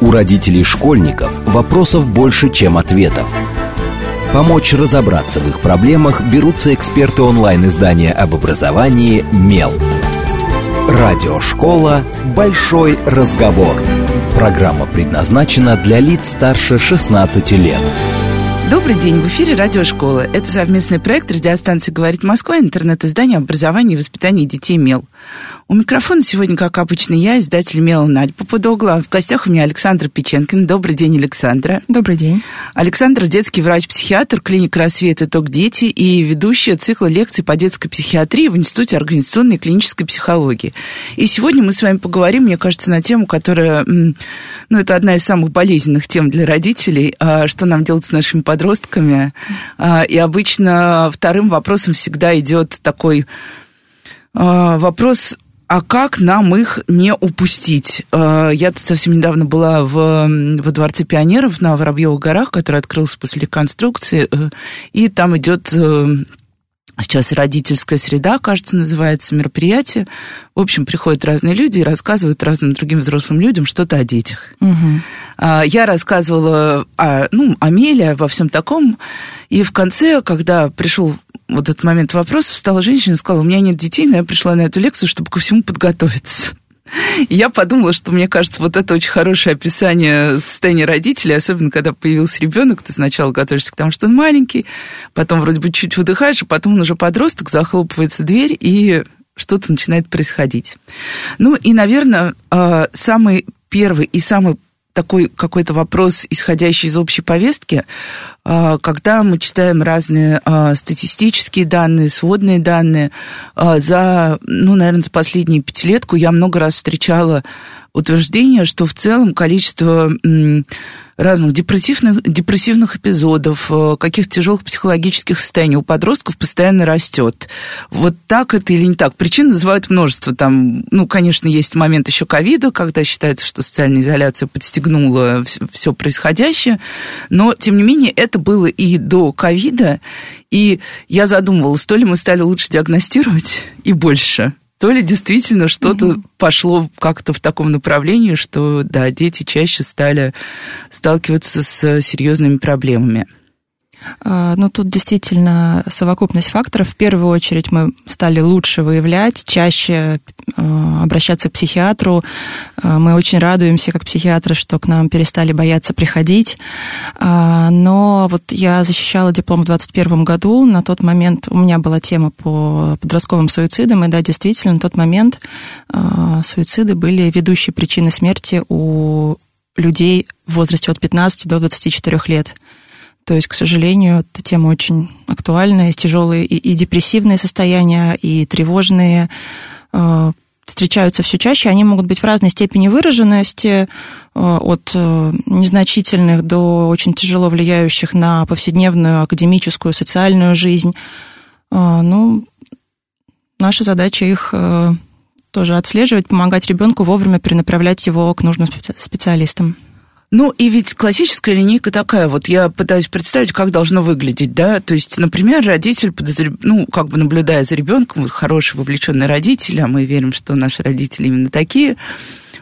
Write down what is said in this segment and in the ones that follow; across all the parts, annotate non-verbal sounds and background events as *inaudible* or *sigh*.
У родителей школьников вопросов больше, чем ответов. Помочь разобраться в их проблемах берутся эксперты онлайн-издания об образовании «Мел». Радиошкола «Большой разговор». Программа предназначена для лиц старше 16 лет. Добрый день, в эфире Радиошкола. Это совместный проект радиостанции «Говорит Москва», интернет-издание образования и воспитания детей «Мел». У микрофона сегодня, как обычно, я, издатель Мела Надь Попудогла. В гостях у меня Александра Печенкин. Добрый день, Александра. Добрый день. Александр – детский врач-психиатр, клиника «Рассвет» и «Ток Дети» и ведущая цикла лекций по детской психиатрии в Институте организационной и клинической психологии. И сегодня мы с вами поговорим, мне кажется, на тему, которая, ну, это одна из самых болезненных тем для родителей, а, что нам делать с нашими подростками. А, и обычно вторым вопросом всегда идет такой вопрос а как нам их не упустить? Э, я тут совсем недавно была в, во Дворце пионеров на Воробьевых горах, который открылся после реконструкции, э, и там идет э, сейчас родительская среда, кажется, называется мероприятие. В общем, приходят разные люди и рассказывают разным другим взрослым людям что-то о детях. Угу. Я рассказывала о, ну, о Меле, обо всем таком, и в конце, когда пришел вот этот момент вопроса, встала женщина и сказала, у меня нет детей, но я пришла на эту лекцию, чтобы ко всему подготовиться. И я подумала, что мне кажется, вот это очень хорошее описание состояния родителей, особенно когда появился ребенок, ты сначала готовишься к тому, что он маленький, потом вроде бы чуть выдыхаешь, а потом он уже подросток, захлопывается дверь, и что-то начинает происходить. Ну и, наверное, а, самый первый и самый такой какой-то вопрос, исходящий из общей повестки, а, когда мы читаем разные а, статистические данные, сводные данные, а, за, ну, наверное, за последнюю пятилетку я много раз встречала утверждение, что в целом количество разных депрессивных, депрессивных эпизодов, э, каких-то тяжелых психологических состояний у подростков постоянно растет. Вот так это или не так? Причин называют множество. Там, ну, конечно, есть момент еще ковида, когда считается, что социальная изоляция подстегнула все происходящее, но, тем не менее, это было и до ковида, и я задумывалась, то ли мы стали лучше диагностировать и больше – то ли действительно что-то угу. пошло как-то в таком направлении, что, да, дети чаще стали сталкиваться с серьезными проблемами. А, ну, тут действительно совокупность факторов. В первую очередь мы стали лучше выявлять, чаще а, обращаться к психиатру. А, мы очень радуемся, как психиатры, что к нам перестали бояться приходить. Но вот я защищала диплом в 2021 году. На тот момент у меня была тема по подростковым суицидам. И да, действительно, на тот момент суициды были ведущей причиной смерти у людей в возрасте от 15 до 24 лет. То есть, к сожалению, эта тема очень актуальная, тяжелые и, и депрессивные состояния, и тревожные э, встречаются все чаще. Они могут быть в разной степени выраженности, э, от э, незначительных до очень тяжело влияющих на повседневную академическую, социальную жизнь. Э, ну, наша задача их э, тоже отслеживать, помогать ребенку вовремя перенаправлять его к нужным специалистам. Ну, и ведь классическая линейка такая, вот я пытаюсь представить, как должно выглядеть, да, то есть, например, родитель, подозр... ну, как бы наблюдая за ребенком, вот хороший вовлеченный родитель, а мы верим, что наши родители именно такие,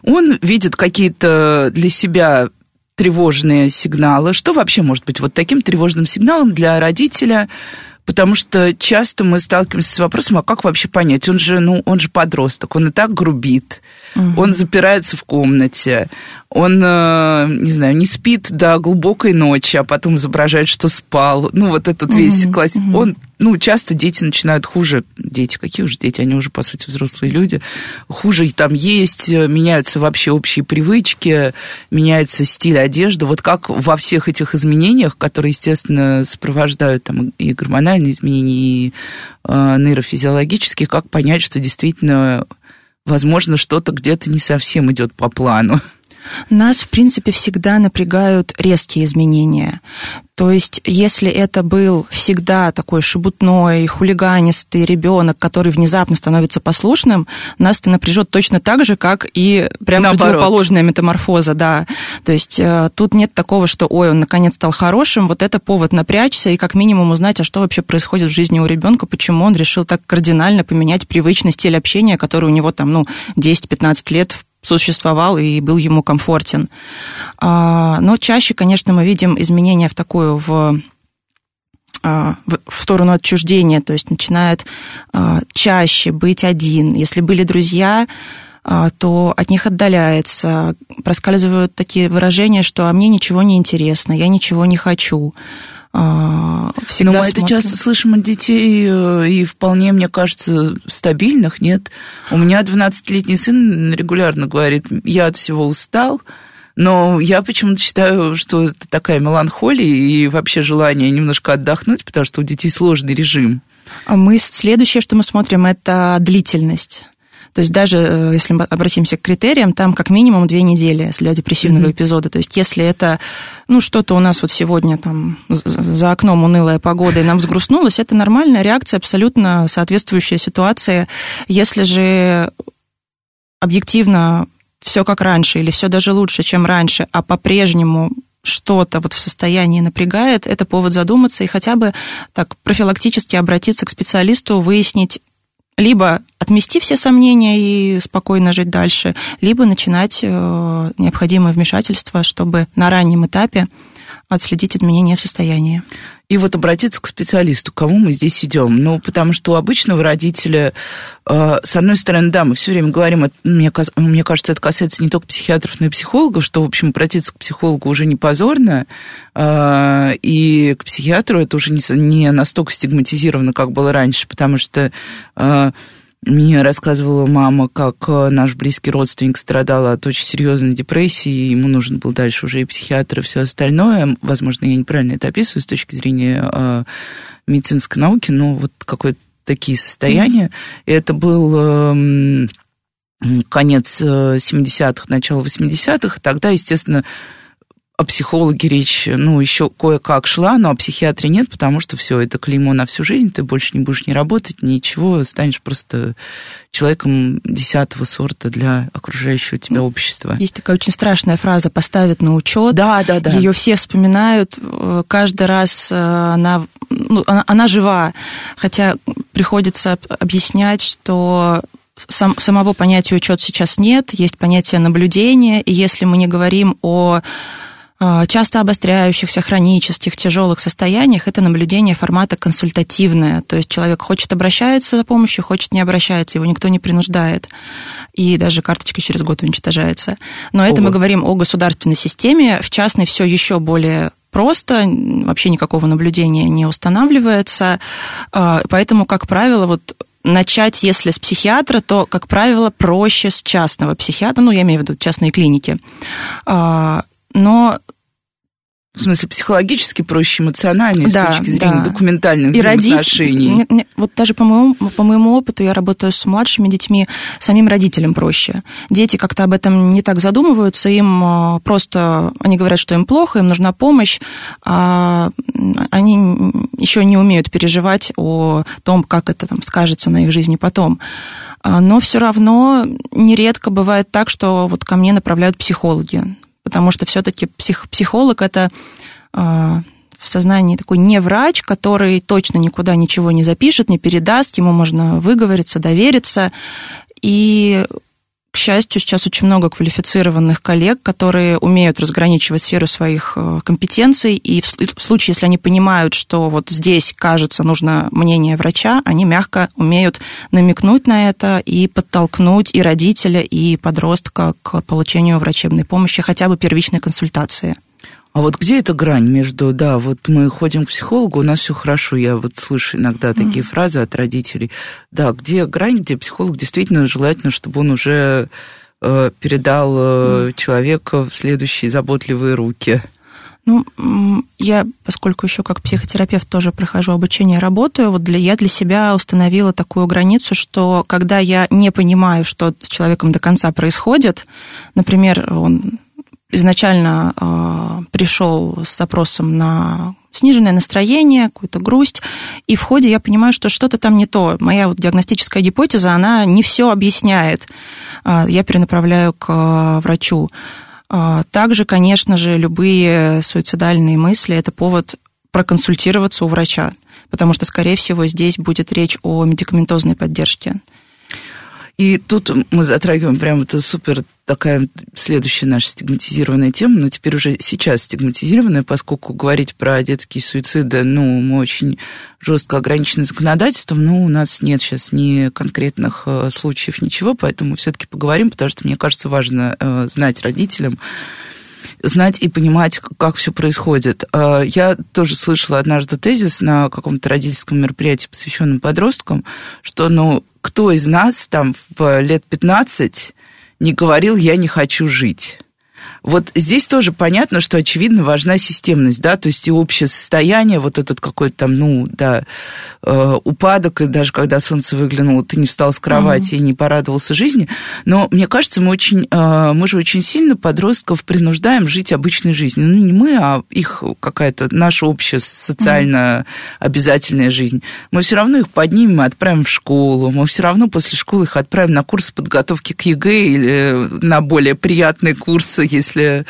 он видит какие-то для себя тревожные сигналы. Что вообще может быть вот таким тревожным сигналом для родителя, потому что часто мы сталкиваемся с вопросом, а как вообще понять? Он же, ну, он же подросток, он и так грубит, угу. он запирается в комнате, он, э, не знаю, не спит до глубокой ночи, а потом изображает, что спал. Ну, вот этот весь угу, класс. Угу. Он, ну, часто дети начинают хуже. Дети, какие уже дети? Они уже, по сути, взрослые люди. Хуже там есть, меняются вообще общие привычки, меняется стиль одежды. Вот как во всех этих изменениях, которые, естественно, сопровождают там и гормональные изменения, и э, нейрофизиологические, как понять, что действительно, возможно, что-то где-то не совсем идет по плану? Нас, в принципе, всегда напрягают резкие изменения. То есть, если это был всегда такой шебутной, хулиганистый ребенок, который внезапно становится послушным, нас это напряжет точно так же, как и прям Наоборот. противоположная метаморфоза, да. То есть э, тут нет такого, что, ой, он наконец стал хорошим, вот это повод напрячься и как минимум узнать, а что вообще происходит в жизни у ребенка, почему он решил так кардинально поменять привычный стиль общения, который у него там, ну, 10-15 лет существовал и был ему комфортен. А, но чаще, конечно, мы видим изменения в такую в а, в сторону отчуждения, то есть начинает а, чаще быть один. Если были друзья, то от них отдаляется, проскальзывают такие выражения, что «а мне ничего не интересно, я ничего не хочу». Всегда Но мы смотрим. это часто слышим от детей, э, и вполне, мне кажется, стабильных, нет? У меня 12-летний сын регулярно говорит, я от всего устал, но я почему-то считаю, что это такая меланхолия и вообще желание немножко отдохнуть, потому что у детей сложный режим. А мы следующее, что мы смотрим, это длительность. То есть даже э, если мы обратимся к критериям, там как минимум две недели для депрессивного mm-hmm. эпизода. То есть если это, ну, что-то у нас вот сегодня там за окном унылая погода и нам взгрустнулось, это нормальная реакция, абсолютно соответствующая ситуации. Если же объективно все как раньше или все даже лучше, чем раньше, а по-прежнему что-то вот в состоянии напрягает, это повод задуматься и хотя бы так профилактически обратиться к специалисту, выяснить, либо отмести все сомнения и спокойно жить дальше, либо начинать э, необходимое вмешательство, чтобы на раннем этапе отследить изменения в состоянии. И вот обратиться к специалисту, к кому мы здесь идем. Ну, потому что у обычного родителя, э, с одной стороны, да, мы все время говорим, мне, мне кажется, это касается не только психиатров, но и психологов, что, в общем, обратиться к психологу уже не позорно, э, и к психиатру это уже не, не настолько стигматизировано, как было раньше, потому что э, мне рассказывала мама, как э, наш близкий родственник страдал от очень серьезной депрессии, ему нужен был дальше уже и психиатр, и все остальное. Возможно, я неправильно это описываю с точки зрения э, медицинской науки, но вот какое-то такие состояния. И это был э, конец 70-х, э, начало 80-х, тогда, естественно, о психологе речь, ну, еще кое-как шла, но о психиатре нет, потому что все, это клеймо на всю жизнь, ты больше не будешь не работать, ничего, станешь просто человеком десятого сорта для окружающего тебя ну, общества. Есть такая очень страшная фраза «поставят на учет». Да, да, да. Ее все вспоминают, э, каждый раз э, она, ну, она, она жива, хотя приходится объяснять, что сам, самого понятия учет сейчас нет, есть понятие наблюдения, и если мы не говорим о часто обостряющихся, хронических, тяжелых состояниях это наблюдение формата консультативное. То есть человек хочет обращается за помощью, хочет не обращается, его никто не принуждает. И даже карточка через год уничтожается. Но это Ого. мы говорим о государственной системе. В частной все еще более просто, вообще никакого наблюдения не устанавливается. А, поэтому, как правило, вот начать, если с психиатра, то, как правило, проще с частного психиатра, ну, я имею в виду частные клиники. А, но в смысле, психологически проще, эмоционально, да, с точки зрения да. документальных и взаимоотношений. Родитель, вот даже по моему, по моему опыту, я работаю с младшими детьми, самим родителям проще. Дети как-то об этом не так задумываются, им э, просто, они говорят, что им плохо, им нужна помощь, а они еще не умеют переживать о том, как это там скажется на их жизни потом. А, но все равно нередко бывает так, что вот ко мне направляют психологи потому что все-таки псих, психолог это э, в сознании такой не врач, который точно никуда ничего не запишет, не передаст, ему можно выговориться, довериться. И к счастью, сейчас очень много квалифицированных коллег, которые умеют разграничивать сферу своих э, компетенций, и в случае, если они понимают, что вот здесь, кажется, нужно мнение врача, они мягко умеют намекнуть на это и подтолкнуть и родителя, и подростка к получению врачебной помощи, хотя бы первичной консультации. А вот где эта грань между, да, вот мы ходим к психологу, у нас все хорошо, я вот слышу иногда такие mm. фразы от родителей, да, где грань, где психолог действительно желательно, чтобы он уже э, передал э, mm. человека в следующие заботливые руки. Ну, я, поскольку еще как психотерапевт тоже прохожу обучение, работаю, вот для, я для себя установила такую границу, что когда я не понимаю, что с человеком до конца происходит, например, он изначально э, пришел с запросом на сниженное настроение, какую-то грусть, и в ходе я понимаю, что что-то там не то. Моя вот диагностическая гипотеза, она не все объясняет. Э, я перенаправляю к э, врачу. Также, конечно же, любые суицидальные мысли – это повод проконсультироваться у врача, потому что, скорее всего, здесь будет речь о медикаментозной поддержке. И тут мы затрагиваем прям это супер такая следующая наша стигматизированная тема, но теперь уже сейчас стигматизированная, поскольку говорить про детские суициды, ну, мы очень жестко ограничены законодательством, но у нас нет сейчас ни конкретных э, случаев, ничего, поэтому все-таки поговорим, потому что мне кажется важно э, знать родителям, знать и понимать, как все происходит. Э, я тоже слышала однажды тезис на каком-то родительском мероприятии, посвященном подросткам, что, ну, кто из нас там в лет 15 не говорил «я не хочу жить». Вот здесь тоже понятно, что, очевидно, важна системность, да, то есть и общее состояние, вот этот какой-то там, ну, да, э, упадок, и даже когда солнце выглянуло, ты не встал с кровати mm-hmm. и не порадовался жизни. Но мне кажется, мы очень, э, мы же очень сильно подростков принуждаем жить обычной жизнью. Ну, не мы, а их какая-то наша общая социально обязательная жизнь. Мы все равно их поднимем и отправим в школу, мы все равно после школы их отправим на курсы подготовки к ЕГЭ или на более приятные курсы, если если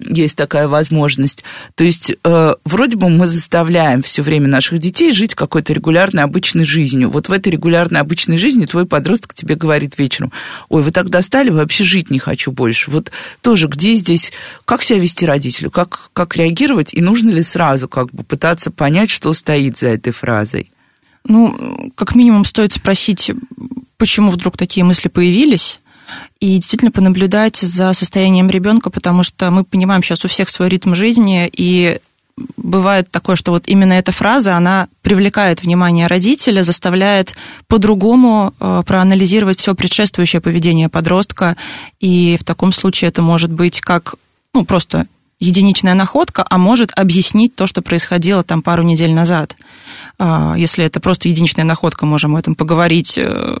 есть такая возможность. То есть э, вроде бы мы заставляем все время наших детей жить какой-то регулярной обычной жизнью. Вот в этой регулярной обычной жизни твой подросток тебе говорит вечером, ой, вы так достали, вообще жить не хочу больше. Вот тоже где здесь, как себя вести родителю, как, как реагировать, и нужно ли сразу как бы пытаться понять, что стоит за этой фразой? Ну, как минимум стоит спросить, почему вдруг такие мысли появились, и действительно понаблюдать за состоянием ребенка, потому что мы понимаем сейчас у всех свой ритм жизни, и бывает такое, что вот именно эта фраза, она привлекает внимание родителя, заставляет по-другому э, проанализировать все предшествующее поведение подростка, и в таком случае это может быть как ну, просто единичная находка, а может объяснить то, что происходило там пару недель назад. А, если это просто единичная находка, можем об этом поговорить, э,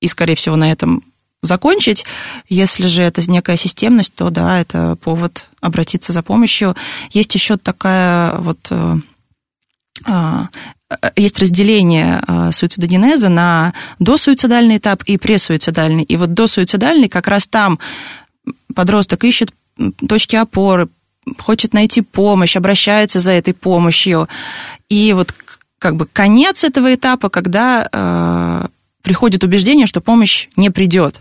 и, скорее всего, на этом закончить. Если же это некая системность, то да, это повод обратиться за помощью. Есть еще такая вот э, а, есть разделение а, суицидогенеза на досуицидальный этап и пресуицидальный. И вот досуицидальный как раз там подросток ищет точки опоры, хочет найти помощь, обращается за этой помощью. И вот как бы конец этого этапа, когда э, приходит убеждение, что помощь не придет.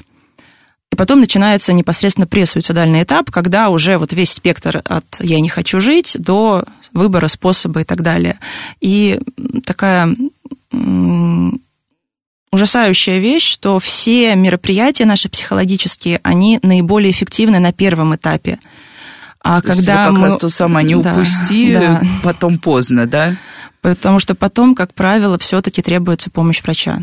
И потом начинается непосредственно пресуицидальный этап, когда уже вот весь спектр от «я не хочу жить» до выбора способа и так далее. И такая ужасающая вещь, что все мероприятия наши психологические, они наиболее эффективны на первом этапе. А То когда как мы... раз то самое, не да, упусти, да. потом поздно, да? Потому что потом, как правило, все-таки требуется помощь врача.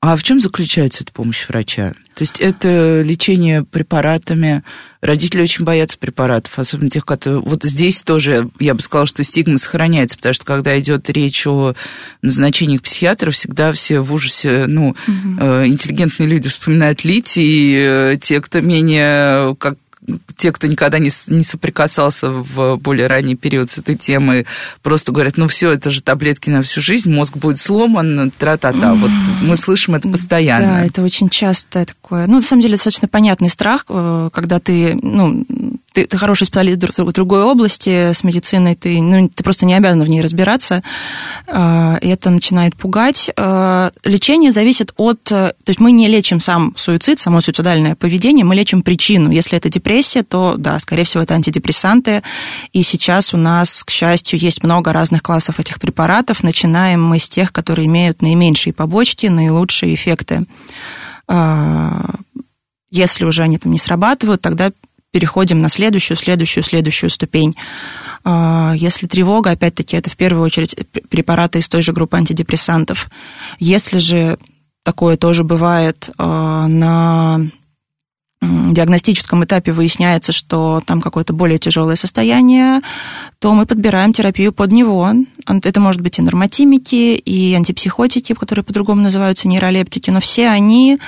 А в чем заключается эта помощь врача? То есть это лечение препаратами. Родители очень боятся препаратов, особенно тех, которые... Вот здесь тоже, я бы сказала, что стигма сохраняется, потому что когда идет речь о назначении психиатра, всегда все в ужасе, ну, угу. интеллигентные люди вспоминают литий, э, те, кто менее как те, кто никогда не, не соприкасался в более ранний период с этой темой, просто говорят, ну все, это же таблетки на всю жизнь, мозг будет сломан, тра-та-та. Вот мы слышим это постоянно. Да, это очень часто такое. Ну, на самом деле, достаточно понятный страх, э, когда ты, ну, ты, ты хороший специалист в другой области с медициной, ты, ну, ты просто не обязан в ней разбираться, а, и это начинает пугать. А, лечение зависит от... То есть мы не лечим сам суицид, само суицидальное поведение, мы лечим причину. Если это депрессия, то, да, скорее всего, это антидепрессанты, и сейчас у нас, к счастью, есть много разных классов этих препаратов. Начинаем мы с тех, которые имеют наименьшие побочки, наилучшие эффекты. А, если уже они там не срабатывают, тогда переходим на следующую, следующую, следующую ступень. А, если тревога, опять-таки, это в первую очередь препараты из той же группы антидепрессантов. Если же такое тоже бывает а, на диагностическом этапе выясняется, что там какое-то более тяжелое состояние, то мы подбираем терапию под него. Это может быть и нормотимики, и антипсихотики, которые по-другому называются нейролептики, но все они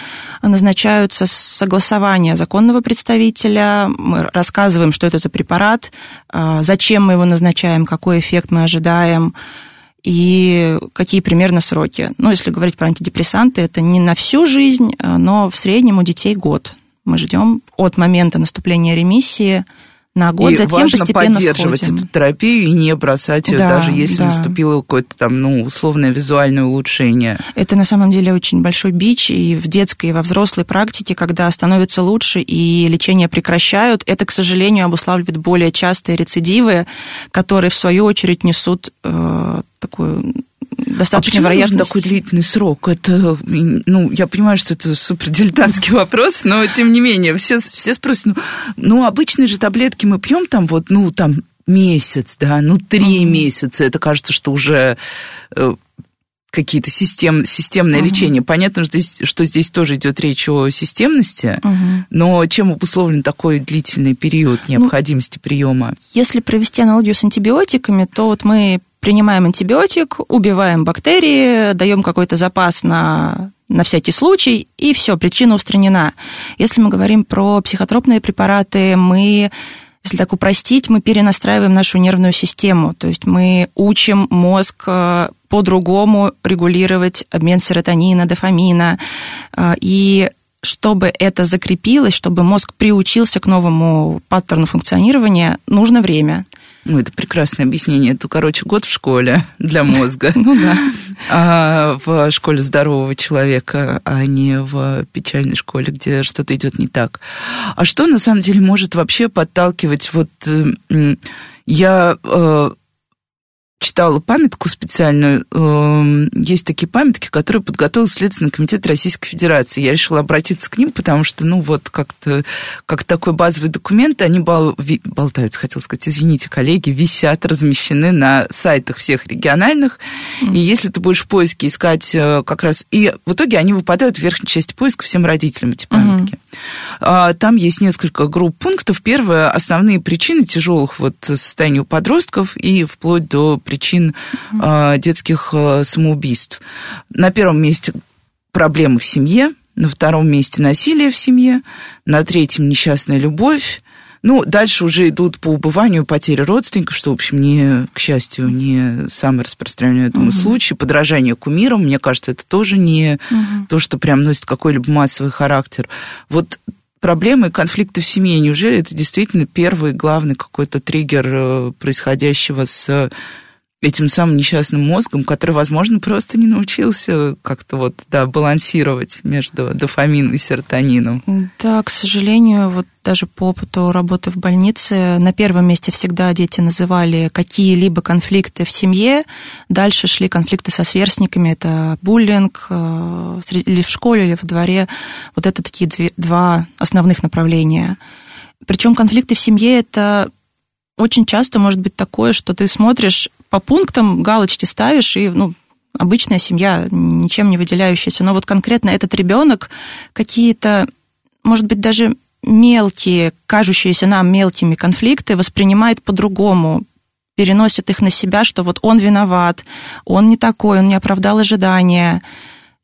назначаются с согласования законного представителя. Мы рассказываем, что это за препарат, а, зачем мы его назначаем, какой эффект мы ожидаем, и какие примерно сроки. Ну, если говорить про антидепрессанты, это не на всю жизнь, но в среднем у детей год. Мы ждем от момента наступления ремиссии на год, и затем важно постепенно поддерживать сходим. эту терапию и не бросать ее, Да, даже если да. наступило какое-то там, ну, условное визуальное улучшение. Это на самом деле очень большой бич и в детской, и во взрослой практике, когда становится лучше и лечение прекращают, это, к сожалению, обуславливает более частые рецидивы, которые, в свою очередь, несут э, такую достаточно а вероятность. такой длительный срок? Это, ну, я понимаю, что это супердилетантский *laughs* вопрос, но тем не менее, все, все спросят, ну, ну, обычные же таблетки мы пьем там вот, ну, там месяц, да, ну, три Мгм. месяца. Это кажется, что уже э, какие-то систем, системное Мгм. лечение. Понятно, что здесь, что здесь тоже идет речь о системности, Мгм. но чем обусловлен такой длительный период необходимости приема? Если провести аналогию с антибиотиками, то вот мы принимаем антибиотик, убиваем бактерии, даем какой-то запас на, на всякий случай, и все, причина устранена. Если мы говорим про психотропные препараты, мы если так упростить, мы перенастраиваем нашу нервную систему, то есть мы учим мозг э, по-другому регулировать обмен серотонина, дофамина, э, и чтобы это закрепилось, чтобы мозг приучился к новому паттерну функционирования, нужно время. Ну, это прекрасное объяснение. Это, короче, год в школе *laughs* для мозга. *laughs* Ну да. А в школе здорового человека, а не в печальной школе, где что-то идет не так. А что на самом деле может вообще подталкивать? Вот э, я э, читала памятку специальную. Эм, Есть такие памятки, которые подготовил Следственный комитет Российской Федерации. Я решила обратиться к ним, потому что, ну, вот как-то как такой базовый документ, они ви- болтаются, хотел сказать, извините, коллеги, висят, размещены на сайтах всех региональных. И если ты будешь в поиске искать э, как раз... И в итоге они выпадают в верхней части поиска всем родителям, эти памятки. А, Там есть несколько групп пунктов. Первое, основные причины тяжелых вот состояний у подростков и вплоть до причин а, детских а, самоубийств. На первом месте проблемы в семье, на втором месте насилие в семье, на третьем несчастная любовь. Ну, дальше уже идут по убыванию потери родственников, что, в общем, не, к счастью, не самый распространенный, я думаю, Мгм. случай. Подражание кумирам, мне кажется, это тоже не Мгм. то, что прям носит какой-либо массовый характер. Вот проблемы и конфликты в семье, неужели это действительно первый главный какой-то триггер э, происходящего с этим самым несчастным мозгом, который, возможно, просто не научился как-то вот, да, балансировать между дофамином и серотонином. Да, к сожалению, вот даже по опыту работы в больнице на первом месте всегда дети называли какие-либо конфликты в семье, дальше шли конфликты со сверстниками, это буллинг э, или в школе, или в дворе. Вот это такие два основных направления. Причем конфликты в семье это очень часто может быть такое, что ты смотришь по пунктам, галочки ставишь, и ну, обычная семья, ничем не выделяющаяся. Но вот конкретно этот ребенок какие-то, может быть, даже мелкие, кажущиеся нам мелкими конфликты воспринимает по-другому, переносит их на себя, что вот он виноват, он не такой, он не оправдал ожидания.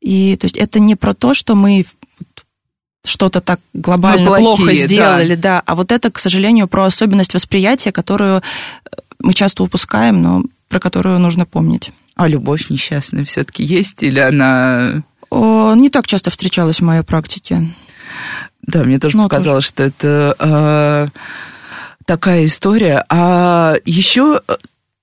И то есть это не про то, что мы что-то так глобально Мы плохие, плохо да. сделали, да. А вот это, к сожалению, про особенность восприятия, которую мы часто упускаем, но про которую нужно помнить. А любовь несчастная все-таки есть или она... О, не так часто встречалась в моей практике. Да, мне тоже Ну, показалось, что это э, такая история. А еще э,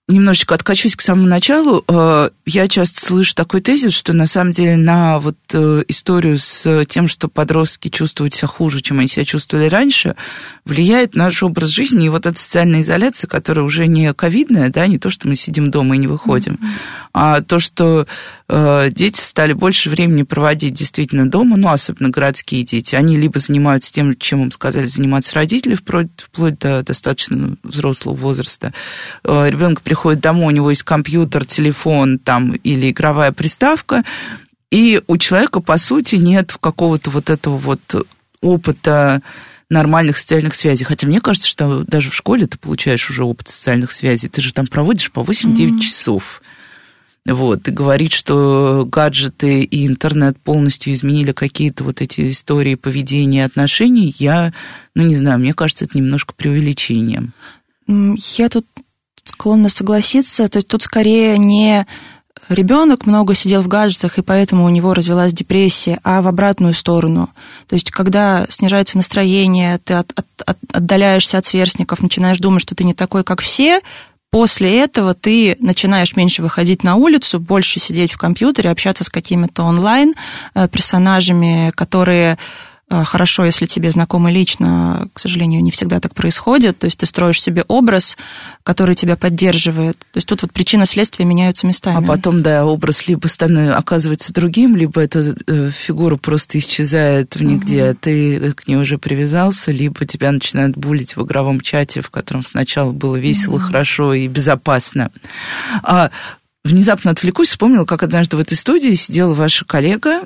немножечко откачусь к самому началу. Э, я часто слышу такой тезис, что на самом деле на вот э, историю с тем, что подростки чувствуют себя хуже, чем они себя чувствовали раньше, влияет наш образ жизни и вот эта социальная изоляция, которая уже не ковидная, да, не то, что мы сидим дома и не выходим, а то, что дети стали больше времени проводить действительно дома, ну, особенно городские дети. Они либо занимаются тем, чем им сказали заниматься родители, вплоть, вплоть до достаточно взрослого возраста. Э, ребенок приходит домой, у него есть компьютер, телефон там или игровая приставка, и у человека, по сути, нет какого-то вот этого вот опыта нормальных социальных связей. Хотя мне кажется, что даже в школе ты получаешь уже опыт социальных связей. Ты же там проводишь по 8-9 Мгм. часов. Вот, и говорить, что гаджеты и интернет полностью изменили какие-то вот эти истории поведения, отношений, я, ну, не знаю, мне кажется, это немножко преувеличением. Я тут склонна согласиться. То есть тут скорее не ребенок много сидел в гаджетах, и поэтому у него развилась депрессия, а в обратную сторону. То есть, когда снижается настроение, ты от, от, от, отдаляешься от сверстников, начинаешь думать, что ты не такой, как все, после этого ты начинаешь меньше выходить на улицу, больше сидеть в компьютере, общаться с какими-то онлайн э, которые хорошо, если тебе знакомы лично, к сожалению, не всегда так происходит. То есть ты строишь себе образ, который тебя поддерживает. То есть тут вот причина следствия меняются местами. А потом, да, образ либо становится, оказывается другим, либо эта э, фигура просто исчезает в нигде, угу. а ты к ней уже привязался, либо тебя начинают булить в игровом чате, в котором сначала было весело, угу. хорошо и безопасно. А внезапно отвлекусь, вспомнила, как однажды в этой студии сидела ваша коллега,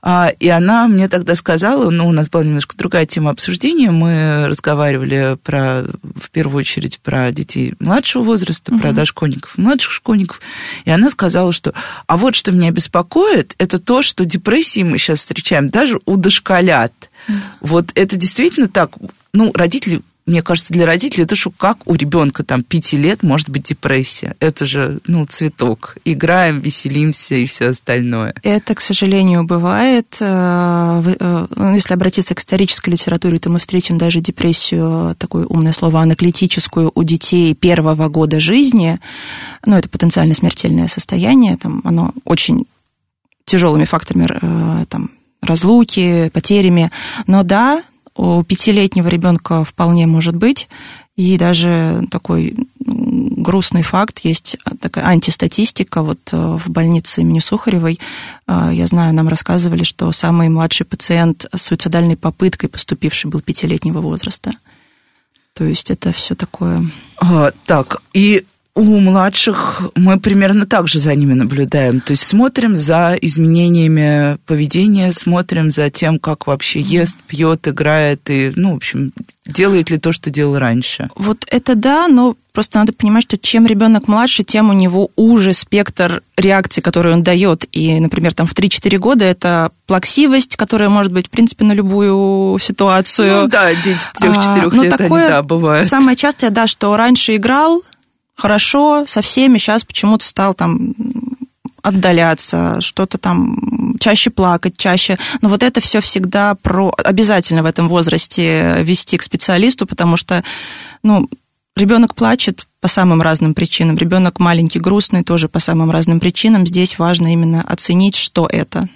а, и она мне тогда сказала, ну, у нас была немножко другая тема обсуждения, мы разговаривали про, в первую очередь, про детей младшего возраста, угу. про дошкольников, младших школьников, и она сказала, что, а вот что меня беспокоит, это то, что депрессии мы сейчас встречаем даже у дошколят. Да. Вот это действительно так, ну, родители мне кажется, для родителей это что, как у ребенка там пяти лет может быть депрессия? Это же, ну, цветок. Играем, веселимся и все остальное. Это, к сожалению, бывает. Э, э, ну, если обратиться к исторической литературе, то мы встретим даже депрессию, такое умное слово, анаклитическую у детей первого года жизни. Ну, это потенциально смертельное состояние. Там оно очень тяжелыми факторами э, там, разлуки, потерями. Но да, у пятилетнего ребенка вполне может быть. И даже такой грустный факт, есть такая антистатистика. Вот э, в больнице имени Сухаревой, э, я знаю, нам рассказывали, что самый младший пациент с суицидальной попыткой поступивший был пятилетнего возраста. То есть это все такое. А, так, и у младших мы примерно так же за ними наблюдаем. То есть смотрим за изменениями поведения, смотрим за тем, как вообще ест, пьет, играет и, ну, в общем, делает ли то, что делал раньше. Вот это да, но просто надо понимать, что чем ребенок младше, тем у него уже спектр реакций, которые он дает. И, например, там в 3-4 года это плаксивость, которая может быть, в принципе, на любую ситуацию. Ну да, дети 3-4 а, лет, такое, они, да, бывают. Самое частое, да, что раньше играл, хорошо со всеми, сейчас почему-то стал там отдаляться, что-то там чаще плакать, чаще. Но вот это все всегда про обязательно в этом возрасте вести к специалисту, потому что, ну, ребенок плачет по самым разным причинам, ребенок маленький, грустный тоже по самым разным причинам. Здесь важно именно оценить, что это.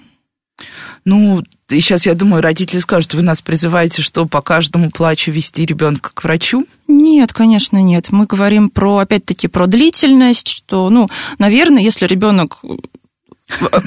Ну, и сейчас, я думаю, родители скажут, вы нас призываете, что по каждому плачу вести ребенка к врачу? Нет, конечно, нет. Мы говорим про, опять-таки, про длительность, что, ну, наверное, если ребенок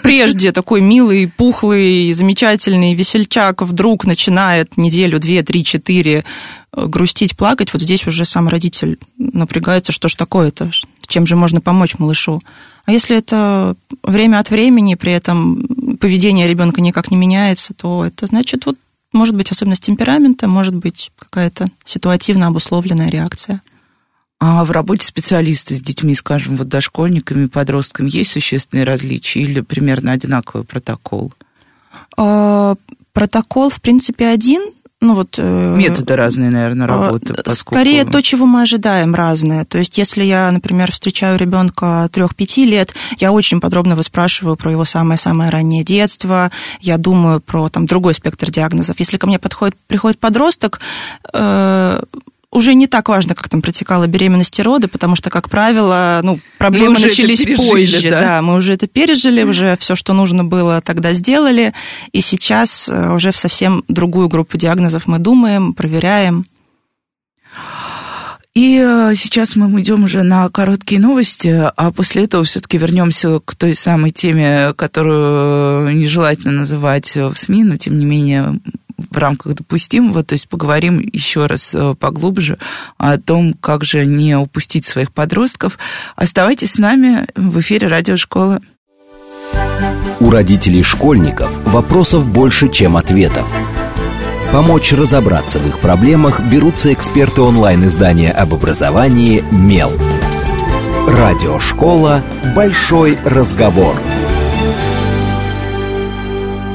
прежде такой милый, пухлый, замечательный весельчак вдруг начинает неделю, две, три, четыре э, грустить, плакать, вот здесь уже сам родитель напрягается, что ж такое-то, чем же можно помочь малышу. А если это время от времени, при этом поведение ребенка никак не меняется, то это значит, вот может быть особенность темперамента, может быть какая-то ситуативно обусловленная реакция. А в работе специалиста с детьми, скажем, вот дошкольниками, подростками, есть существенные различия или примерно одинаковый протокол? А, протокол, в принципе, один, ну вот... Э, Методы разные, наверное, а, работы. Поскольку... Скорее то, чего мы ожидаем, разное. То есть если я, например, встречаю ребенка 3-5 лет, я очень подробно выспрашиваю про его самое-самое раннее детство, я думаю про там, другой спектр диагнозов. Если ко мне подходит, приходит подросток, э, уже не так важно, как там протекала беременность и роды, потому что, как правило, ну, проблемы начались пережили, позже. Да? да, мы уже это пережили, уже все, что нужно было, тогда сделали. И сейчас э, уже в совсем другую группу диагнозов мы думаем, проверяем. И э, сейчас мы идем уже на короткие новости, а после этого все-таки вернемся к той самой теме, которую нежелательно называть в СМИ, но тем не менее в рамках допустимого, то есть поговорим еще раз э, поглубже о том, как же не упустить своих подростков. Оставайтесь с нами в эфире Радиошколы. У родителей школьников вопросов больше, чем ответов. Помочь разобраться в их проблемах берутся эксперты онлайн-издания об образовании «Мел». Радиошкола «Большой разговор».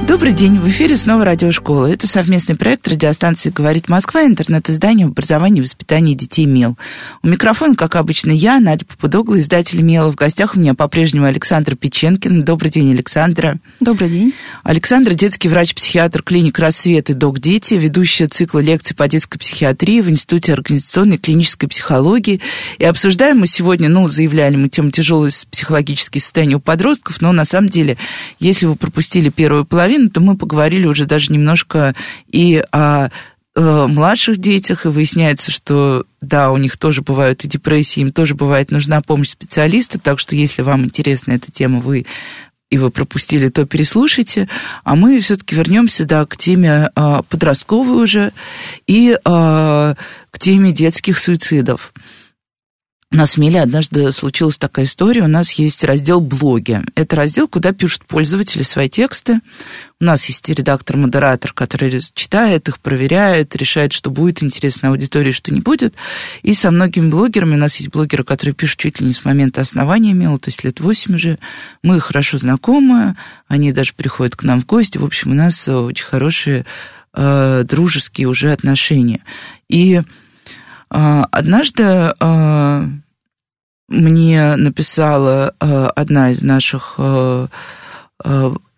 Добрый день, в эфире снова радиошкола. Это совместный проект радиостанции «Говорит Москва», интернет-издание образования и воспитания детей МЕЛ. У микрофона, как обычно, я, Надя Попудогла, издатель МЕЛа. В гостях у меня по-прежнему Александр Печенкин. Добрый день, Александра. Добрый день. Александр – детский врач-психиатр клиник «Рассвет» и «Док Дети», ведущая цикла лекций по детской психиатрии в Институте организационной и клинической психологии. И обсуждаем мы сегодня, ну, заявляли мы тему тяжелое психологические состояния у подростков, но на самом деле, если вы пропустили первую половину, половину, то мы поговорили уже даже немножко и о э, младших детях, и выясняется, что да, у них тоже бывают и депрессии, им тоже бывает нужна помощь специалиста, так что если вам интересна эта тема, вы и вы пропустили, то переслушайте. А мы все-таки вернемся да, к теме э, подростковой уже и э, к теме детских суицидов. У нас в однажды случилась такая история. У нас есть раздел «Блоги». Это раздел, куда пишут пользователи свои тексты. У нас есть редактор-модератор, который читает их, проверяет, решает, что будет интересно аудитории, что не будет. И со многими блогерами, у нас есть блогеры, которые пишут чуть ли не с момента основания Мила, то есть лет 8 уже. Мы хорошо знакомы, они даже приходят к нам в гости. В общем, у нас очень хорошие э, дружеские уже отношения. И однажды... Э, мне написала э, одна из наших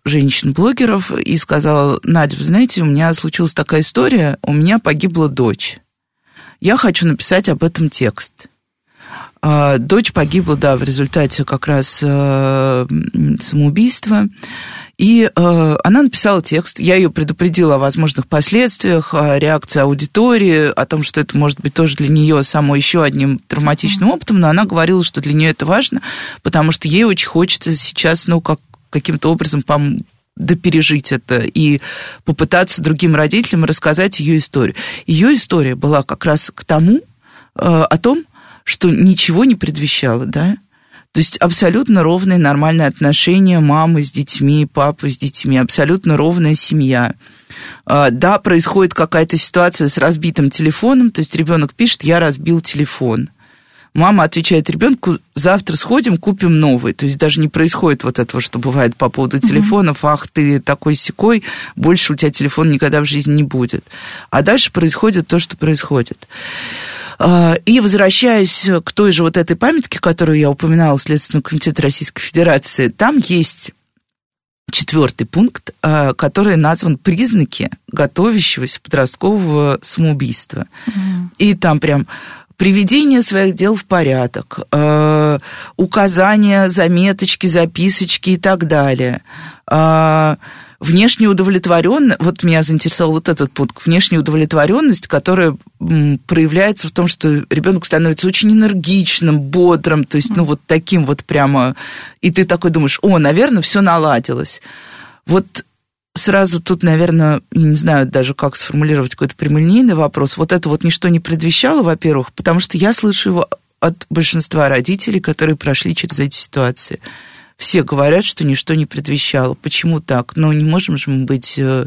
женщин-блогеров и сказала, Надя, вы знаете, у меня случилась такая история, у меня погибла дочь. Я хочу написать об этом текст. Дочь погибла, да, в результате как раз самоубийства. И э, она написала текст, я ее предупредила о возможных последствиях, о реакции аудитории, о том, что это может быть тоже для нее само еще одним травматичным опытом, но она говорила, что для нее это важно, потому что ей очень хочется сейчас, ну, как, каким-то образом пом допережить это и попытаться другим родителям рассказать ее историю. Ее история была как раз к тому, э, о том, что ничего не предвещало, да, то есть абсолютно ровные нормальные отношения мамы с детьми, папы с детьми, абсолютно ровная семья. А, да, происходит какая-то ситуация с разбитым телефоном, то есть ребенок пишет, я разбил телефон. Мама отвечает ребенку, завтра сходим, купим новый. То есть даже не происходит вот этого, что бывает по поводу телефонов. Ах, ты такой секой, больше у тебя телефон никогда в жизни не будет. А дальше происходит то, что происходит. А, и возвращаясь к той же вот этой памятке, которую я упоминала, Следственный комитет Российской Федерации, там есть четвертый пункт, а, который назван «Признаки готовящегося подросткового самоубийства». Mm. И там прям приведение своих дел в порядок, э, указания, заметочки, записочки и так далее. Э, внешняя удовлетворенность, вот меня заинтересовал вот этот пункт, внешняя удовлетворенность, которая проявляется в том, что ребенок становится очень энергичным, бодрым, то есть, ну, вот таким вот прямо, и ты такой думаешь, о, наверное, все наладилось. Вот сразу тут, наверное, не знаю даже, как сформулировать какой-то прямолинейный вопрос. Вот это вот ничто не предвещало, во-первых, потому что я слышу его от большинства родителей, которые прошли через эти ситуации все говорят, что ничто не предвещало. Почему так? Ну, не можем же мы быть э,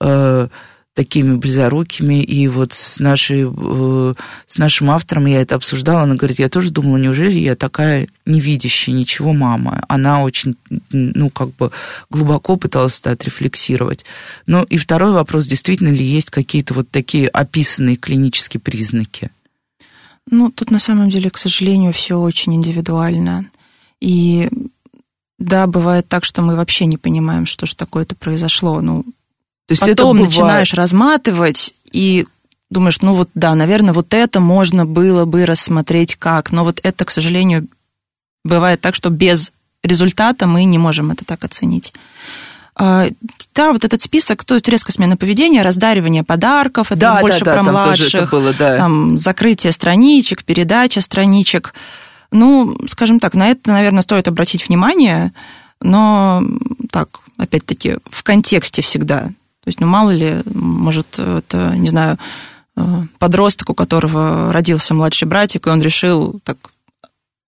э, такими близорукими. И вот с, нашей, э, с нашим автором я это обсуждала. Она говорит, я тоже думала, неужели я такая невидящая ничего мама? Она очень, ну, как бы глубоко пыталась это отрефлексировать. Ну, и второй вопрос, действительно ли есть какие-то вот такие описанные клинические признаки? Ну, тут на самом деле, к сожалению, все очень индивидуально. И да, бывает так, что мы вообще не понимаем, что же такое-то произошло. Ну, То есть потом это начинаешь разматывать и думаешь, ну вот да, наверное, вот это можно было бы рассмотреть как, но вот это, к сожалению, бывает так, что без результата мы не можем это так оценить. А, да, вот этот список, то есть резкая смена поведения, раздаривание подарков, это да, больше да, да, про младших, было, да. там закрытие страничек, передача страничек. Ну, скажем так, на это, наверное, стоит обратить внимание, но так, опять-таки, в контексте всегда. То есть, ну, мало ли, может, это, не знаю, э, подросток, у которого родился младший братик, и он решил так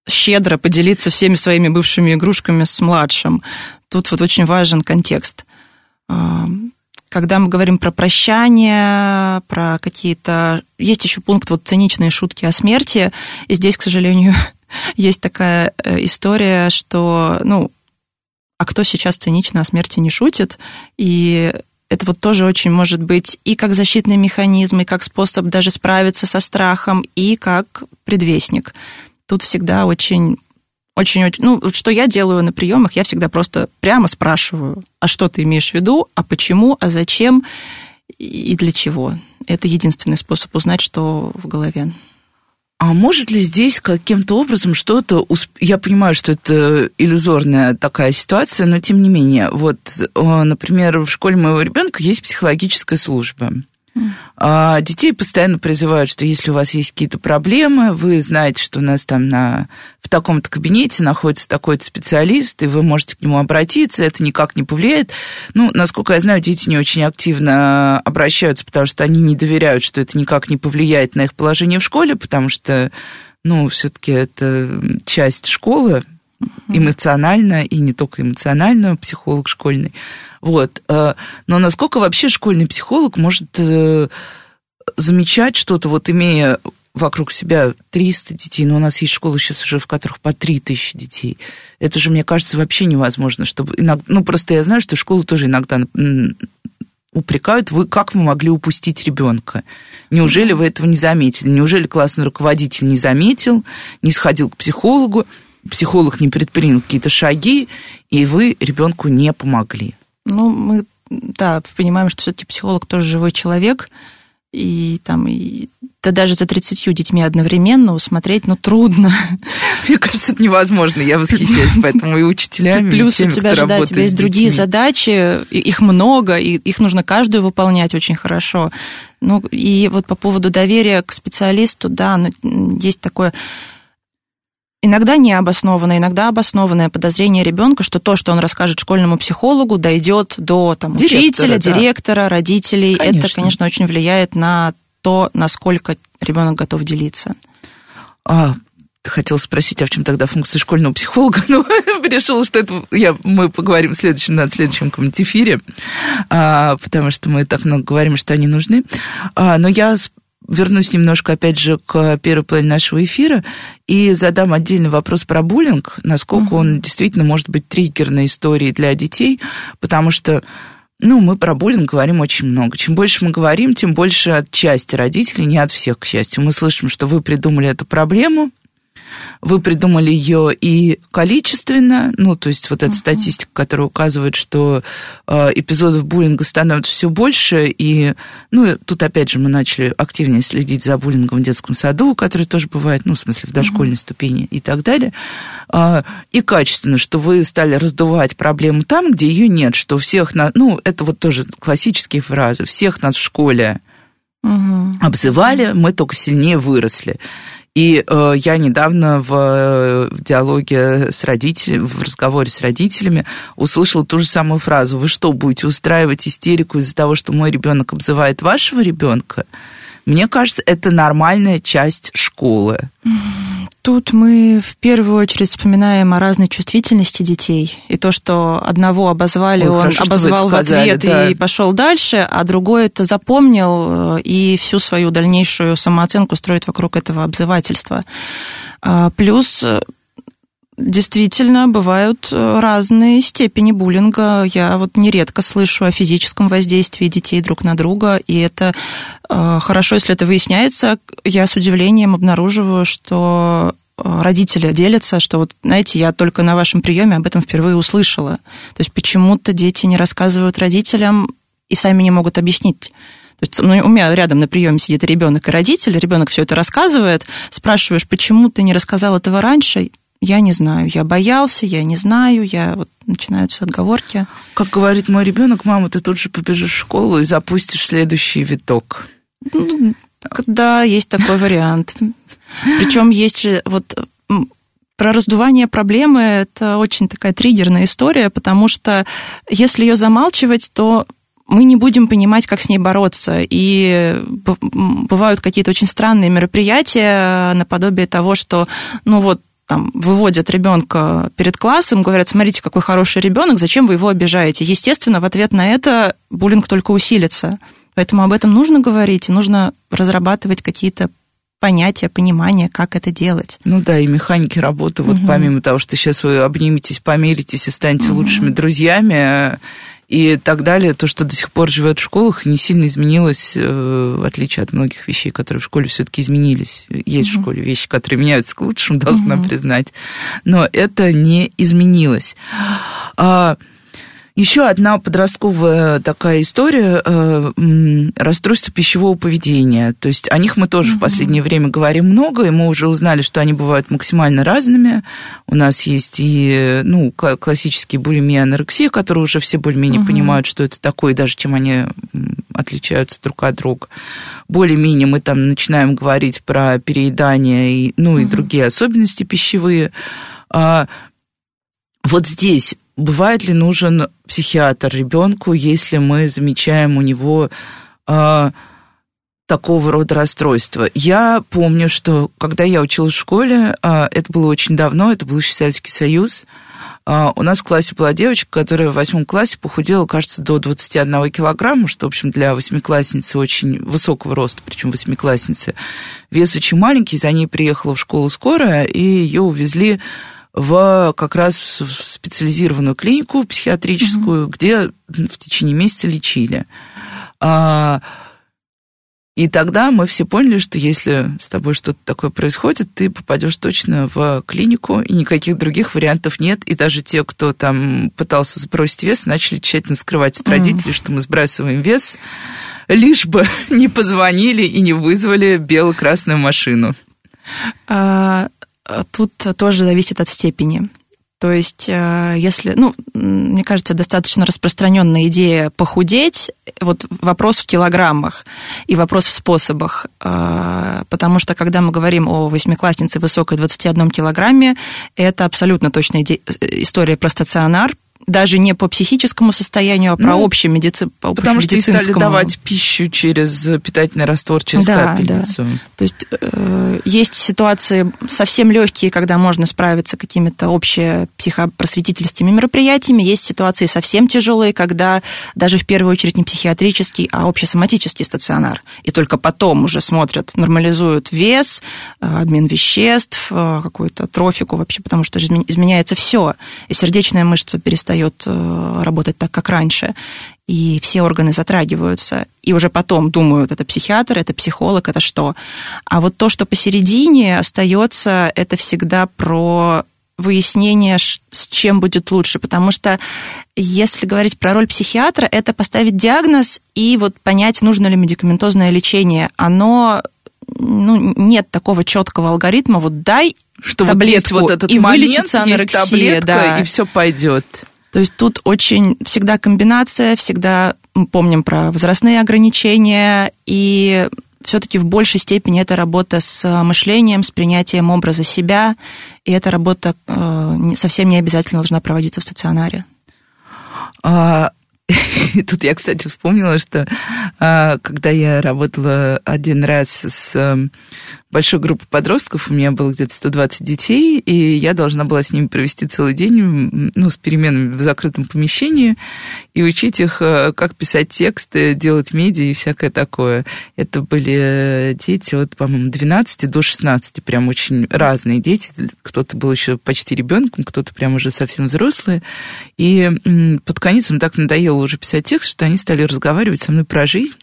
щедро поделиться всеми своими бывшими игрушками с младшим. Тут вот очень важен контекст. А, когда мы говорим про прощание, про какие-то... Есть еще пункт вот циничные шутки о смерти, и здесь, к сожалению, есть такая э, история, что, ну, а кто сейчас цинично о смерти не шутит. И это вот тоже очень может быть и как защитный механизм, и как способ даже справиться со страхом, и как предвестник. Тут всегда очень очень-очень... Ну, что я делаю на приемах, я всегда просто прямо спрашиваю, а что ты имеешь в виду, а почему, а зачем и для чего. Это единственный способ узнать, что в голове. А может ли здесь каким-то образом что-то... Я понимаю, что это иллюзорная такая ситуация, но тем не менее. Вот, например, в школе моего ребенка есть психологическая служба. А детей постоянно призывают, что если у вас есть какие-то проблемы, вы знаете, что у нас там на, в таком-то кабинете находится такой-то специалист, и вы можете к нему обратиться, это никак не повлияет. Ну, насколько я знаю, дети не очень активно обращаются, потому что они не доверяют, что это никак не повлияет на их положение в школе, потому что, ну, все-таки это часть школы, эмоционально, и не только эмоционально, психолог школьный. Вот. Э, но насколько вообще школьный психолог может э, замечать что-то, вот имея вокруг себя 300 детей, но у нас есть школы сейчас уже, в которых по 3000 детей. Это же, мне кажется, вообще невозможно, чтобы... Иногда, ну, просто я знаю, что школы тоже иногда упрекают, вы как вы могли упустить ребенка? Неужели вы этого не заметили? Неужели классный руководитель не заметил, не сходил к психологу, психолог не предпринял какие-то шаги, и вы ребенку не помогли? Ну, мы, да, понимаем, что все-таки психолог тоже живой человек, и там, и, да даже за 30 детьми одновременно усмотреть, ну, трудно. *laughs* Мне кажется, это невозможно, я восхищаюсь поэтому и учителями, Плюс и теми, у тебя же, да, у тебя есть другие задачи, их много, и их нужно каждую выполнять очень хорошо. Ну, и вот по поводу доверия к специалисту, да, ну, есть такое иногда необоснованное, иногда обоснованное подозрение ребенка, что то, что он расскажет школьному психологу, дойдет до там, директора, учителя, да. директора, родителей. Конечно. Это, конечно, очень влияет на то, насколько ребенок готов делиться. А, хотел спросить, а в чем тогда функция школьного психолога, *laughs* но *laughs* решила, что это я, мы поговорим в следующем, на следующем каком-нибудь эфире, а, потому что мы так много говорим, что они нужны. А, но я вернусь немножко, опять же, к первой половине нашего эфира и задам отдельный вопрос про буллинг, насколько угу. он действительно может быть триггерной историей для детей, потому что ну, мы про буллинг говорим очень много. Чем больше мы говорим, тем больше от части родителей, не от всех, к счастью. Мы слышим, что вы придумали эту проблему, вы придумали ее и количественно, ну, то есть вот эта uh-huh. статистика, которая указывает, что э, эпизодов буллинга становится все больше, и, ну, тут опять же мы начали активнее следить за буллингом в детском саду, который тоже бывает, ну, в смысле, в дошкольной uh-huh. ступени и так далее, э, и качественно, что вы стали раздувать проблему там, где ее нет, что всех, на, ну, это вот тоже классические фразы, всех нас в школе угу. обзывали, мы только сильнее выросли. И э, я недавно в, э, в диалоге с родителями, в разговоре с родителями услышала ту же самую фразу. Вы что, будете устраивать истерику из-за того, что мой ребенок обзывает вашего ребенка? Мне кажется, это нормальная часть школы. Тут мы в первую очередь вспоминаем о разной чувствительности детей. И то, что одного обозвали, Ой, он хорошо, обозвал в ответ да. и пошел дальше, а другой это запомнил э, и всю свою дальнейшую самооценку строит вокруг этого обзывательства. А, плюс э, Действительно, бывают э, разные степени буллинга. Я вот нередко слышу о физическом воздействии детей друг на друга, и это э, хорошо, если это выясняется. Я с удивлением обнаруживаю, что э, родители делятся, что вот, знаете, я только на вашем приеме об этом впервые услышала. То есть почему-то дети не рассказывают родителям и сами не могут объяснить. То есть ну, у меня рядом на приеме сидит ребенок и родитель, ребенок все это рассказывает, спрашиваешь, почему ты не рассказал этого раньше, я не знаю, я боялся, я не знаю, я вот начинаются отговорки. Как говорит мой ребенок, мама, ты тут же побежишь в школу и запустишь следующий виток. Ну, да, есть такой вариант. Причем есть же вот про раздувание проблемы это очень такая триггерная история, потому что если ее замалчивать, то мы не будем понимать, как с ней бороться. И бывают какие-то очень странные мероприятия наподобие того, что, ну вот, там, выводят ребенка перед классом, говорят, смотрите, какой хороший ребенок, зачем вы его обижаете? Естественно, в ответ на это буллинг только усилится. Поэтому об этом нужно говорить, и нужно разрабатывать какие-то понятия, понимания, как это делать. Ну да, и механики работы, вот угу. помимо того, что сейчас вы обниметесь, помиритесь и станете угу. лучшими друзьями, и так далее, то, что до сих пор живет в школах, не сильно изменилось, э, в отличие от многих вещей, которые в школе все-таки изменились. Есть mm-hmm. в школе вещи, которые меняются к лучшему, *laughs* должна mm-hmm. признать. Но это не изменилось. А, еще одна подростковая такая история э, расстройства пищевого поведения. То есть о них мы тоже mm-hmm. в последнее время говорим много, и мы уже узнали, что они бывают максимально разными. У нас есть и ну, классические булимия анорексия, которые уже все более-менее mm-hmm. понимают, что это такое, даже чем они отличаются друг от друга. Более-менее мы там начинаем говорить про переедание, и, ну mm-hmm. и другие особенности пищевые. А, вот здесь бывает ли нужен психиатр ребенку, если мы замечаем у него э, такого рода расстройства? Я помню, что когда я училась в школе, э, это было очень давно, это был еще Советский Союз, э, у нас в классе была девочка, которая в восьмом классе похудела, кажется, до 21 килограмма, что, в общем, для восьмиклассницы очень высокого роста, причем восьмиклассницы. Вес очень маленький, за ней приехала в школу скорая, и ее увезли в как раз в специализированную клинику психиатрическую, угу. где в течение месяца лечили. А, и тогда мы все поняли, что если с тобой что-то такое происходит, ты попадешь точно в клинику, и никаких других вариантов нет. И даже те, кто там пытался сбросить вес, начали тщательно скрывать от родителей, mm. что мы сбрасываем вес, лишь бы *laughs* не позвонили и не вызвали бело-красную машину. А, тут тоже зависит от степени. То есть, э, если, ну, мне кажется, достаточно распространенная идея похудеть, вот вопрос в килограммах и вопрос в способах, э, потому что когда мы говорим о восьмикласснице высокой 21 килограмме, это абсолютно точная история про стационар, даже не по психическому состоянию, а про ну, общее медици... по Потому что и стали давать пищу через питательный раствор, через да, капельницу. Да. То есть э, есть ситуации совсем легкие, когда можно справиться какими-то общими психопросветительскими мероприятиями. Есть ситуации совсем тяжелые, когда даже в первую очередь не психиатрический, а общесоматический стационар. И только потом уже смотрят, нормализуют вес, э, обмен веществ, э, какую-то трофику вообще, потому что изменяется все. И сердечная мышца перестает перестает э, работать так, как раньше, и все органы затрагиваются, и уже потом думают, это психиатр, это психолог, это что. А вот то, что посередине остается, это всегда про выяснение, с чем будет лучше. Потому что если говорить про роль психиатра, это поставить диагноз и вот понять, нужно ли медикаментозное лечение. Оно ну, нет такого четкого алгоритма, вот дай что таблетку, вот, вот этот и вылечится анорексия, таблетка, да. и все пойдет. То есть тут очень всегда комбинация, всегда помним про возрастные ограничения, и все-таки в большей степени это работа с мышлением, с принятием образа себя, и эта работа э, совсем не обязательно должна проводиться в стационаре. А, *laughs* тут я, кстати, вспомнила, что а, когда я работала один раз с большой группы подростков, у меня было где-то 120 детей, и я должна была с ними провести целый день, ну, с переменами в закрытом помещении, и учить их, э, как писать тексты, делать медиа и всякое такое. Это были дети от, по-моему, 12 до 16, прям очень разные дети. Кто-то был еще почти ребенком, кто-то прям уже совсем взрослый. И под конец им так надоело уже писать текст, что они стали разговаривать со мной про жизнь.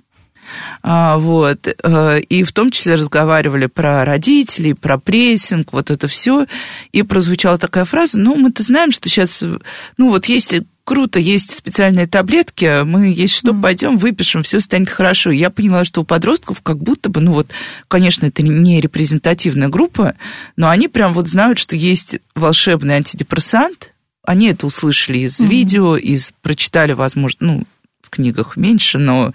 А, вот, э, и в том числе разговаривали про родителей, про прессинг, вот это все, и прозвучала такая фраза, ну, мы-то знаем, что сейчас, ну, вот если круто, есть специальные таблетки, мы, если что, mm. пойдем, выпишем, все станет хорошо. Я поняла, что у подростков как будто бы, ну вот, конечно, это не репрезентативная группа, но они прям вот знают, что есть волшебный антидепрессант, они это услышали из mm-hmm. видео, из прочитали, возможно, ну, книгах меньше, но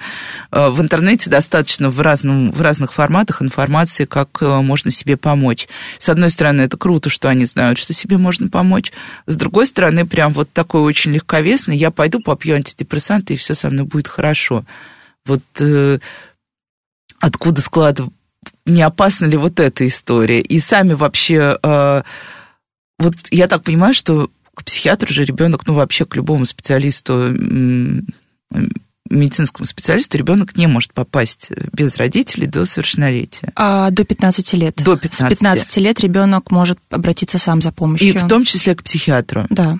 э, в интернете достаточно в, разном, в разных форматах информации, как э, можно себе помочь. С одной стороны, это круто, что они знают, что себе можно помочь. С другой стороны, прям вот такой очень легковесный, я пойду попью антидепрессанты, и все со мной будет хорошо. Вот э, откуда складывать не опасна ли вот эта история? И сами вообще, вот я так понимаю, что к психиатру же ребенок, ну вообще к любому специалисту медицинскому специалисту ребенок не может попасть без родителей до совершеннолетия? А, до 15 лет. До 15. С 15 лет ребенок может обратиться сам за помощью. И в том числе к психиатру? Да.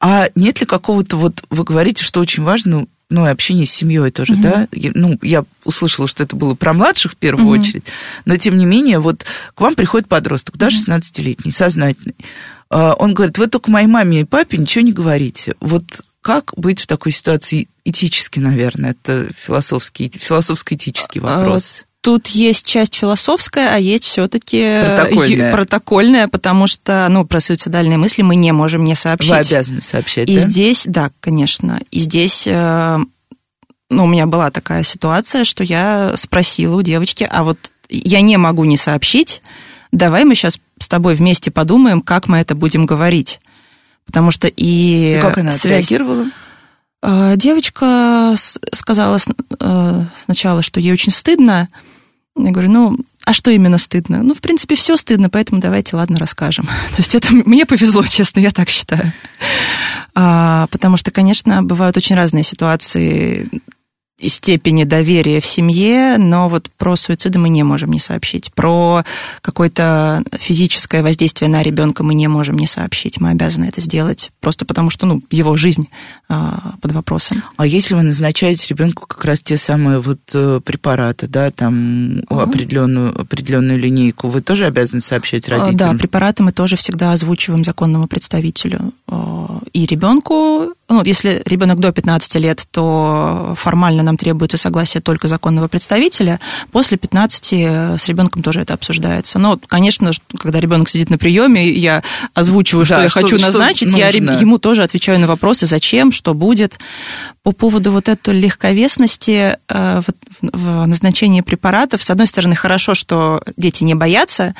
А нет ли какого-то, вот вы говорите, что очень важно, ну, и общение с семьей тоже, угу. да? Ну, я услышала, что это было про младших в первую угу. очередь, но тем не менее, вот к вам приходит подросток, да, 16-летний, сознательный. А, он говорит, вы только моей маме и папе ничего не говорите. Вот как быть в такой ситуации этически, наверное? Это философский, философско-этический а, вопрос. Тут есть часть философская, а есть все-таки протокольная. протокольная, потому что, ну, про суицидальные мысли мы не можем не сообщить. Вы обязаны сообщать, И да? здесь, да, конечно. И здесь, э, ну, у меня была такая ситуация, что я спросила у девочки, а вот я не могу не сообщить, давай мы сейчас с тобой вместе подумаем, как мы это будем говорить. Потому что и... И как она связь... отреагировала? Э, девочка сказала э, сначала, что ей очень стыдно. Я говорю, ну, а что именно стыдно? Ну, в принципе, все стыдно, поэтому давайте, ладно, расскажем. *laughs* То есть это мне повезло, *laughs* честно, я так считаю. А, потому что, конечно, бывают очень разные ситуации степени доверия в семье, но вот про суициды мы не можем не сообщить. Про какое-то физическое воздействие на ребенка мы не можем не сообщить. Мы обязаны это сделать просто потому, что ну, его жизнь а, под вопросом. А если вы назначаете ребенку как раз те самые вот э, препараты, да, там угу. определенную, определенную линейку, вы тоже обязаны сообщать а, родителям? Да, препараты мы тоже всегда озвучиваем законному представителю. И ребенку, ну, если ребенок до 15 лет, то формально нам требуется согласие только законного представителя. После 15 э, с ребенком тоже это обсуждается. Но, конечно, когда ребенок сидит на приеме, я озвучиваю, что да, я что, хочу назначить, я ему тоже отвечаю на вопросы, зачем, что будет. По поводу вот этой легковесности э, в назначении препаратов, с одной стороны, хорошо, что дети не боятся,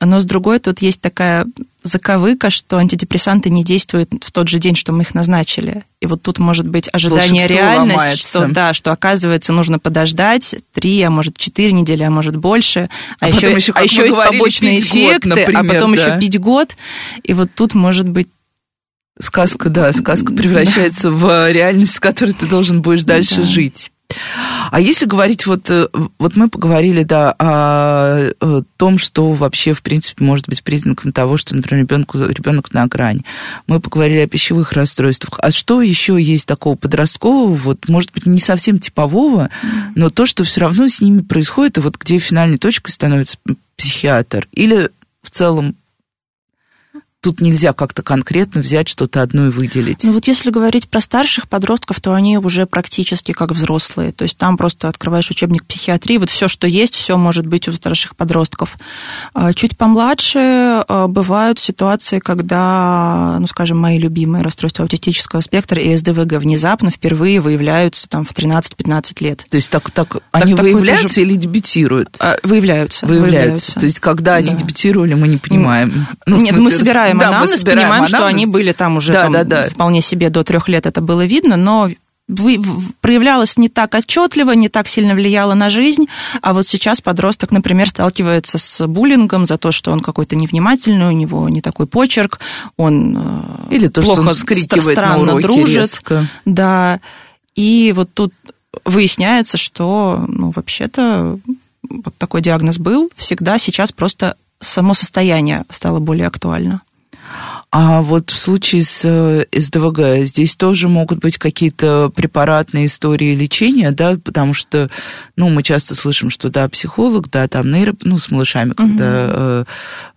но с другой тут есть такая заковыка, что антидепрессанты не действуют в тот же день, что мы их назначили. И вот тут может быть ожидание реальности, что да, что оказывается нужно подождать три, а может четыре недели, а может больше, а, а еще, еще, а еще есть побочные эффекты, год, например, а потом да. еще пить год. И вот тут может быть сказка, да, сказка превращается в реальность, с которой ты должен будешь дальше да. жить. А если говорить, вот, э, вот мы поговорили, да, о, о том, что вообще, в принципе, может быть признаком того, что, например, ребенку, ребенок на грани. Мы поговорили о пищевых расстройствах. А что еще есть такого подросткового, вот, может быть, не совсем типового, но то, что все равно с ними происходит, и вот где финальной точкой становится психиатр? Или в целом тут нельзя как-то конкретно взять что-то одно и выделить. Ну вот если говорить про старших подростков, то они уже практически как взрослые. То есть там просто открываешь учебник психиатрии, вот все, что есть, все может быть у старших подростков. А, чуть помладше а, бывают ситуации, когда, ну скажем, мои любимые расстройства аутистического спектра и СДВГ внезапно впервые выявляются там в 13-15 лет. То есть так, так, так они выявляются тоже... или дебютируют? Выявляются, выявляются. Выявляются. То есть когда они да. дебютировали, мы не понимаем. Ну, Нет, мы собираем собираем да, анамнез, понимаем, анамнез. что они были там уже да, там, да, да. вполне себе до трех лет это было видно, но проявлялось не так отчетливо, не так сильно влияло на жизнь, а вот сейчас подросток, например, сталкивается с буллингом за то, что он какой-то невнимательный, у него не такой почерк, он э, Или то, плохо, что он странно на уроке дружит, резко. да, и вот тут выясняется, что, ну, вообще-то вот такой диагноз был всегда, сейчас просто само состояние стало более актуально. А вот в случае с э, СДВГ здесь тоже могут быть какие-то препаратные истории лечения, да, потому что, ну, мы часто слышим, что, да, психолог, да, там нейро, ну, с малышами, когда э,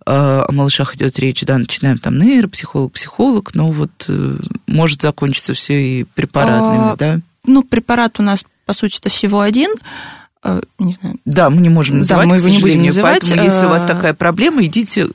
э, о малышах идет речь, да, начинаем там нейропсихолог, психолог, но вот э, может закончиться все и препаратными, а, да? Ну, препарат у нас, по сути, это всего один, не знаю. Да, мы не можем называть, да, мы его не будем называть. Поэтому, если у вас э, такая проблема, идите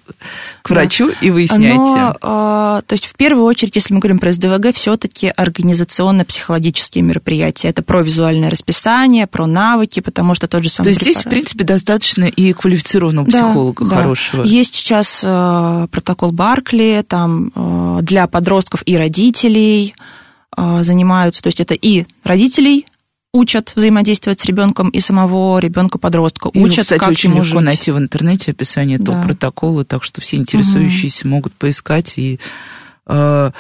к врачу да. и выясняйте. Но, э, то есть, в первую очередь, если мы говорим про СДВГ, все-таки организационно-психологические мероприятия. Это про визуальное расписание, про навыки, потому что тот же самый То есть, здесь, в принципе, достаточно и квалифицированного да, психолога да. хорошего. Есть сейчас протокол Баркли, там для подростков и родителей занимаются, то есть это и родителей учат взаимодействовать с ребенком и самого ребенка-подростка. Учат, кстати, как очень ему легко жить. найти в интернете описание этого да. протокола, так что все интересующиеся угу. могут поискать и э,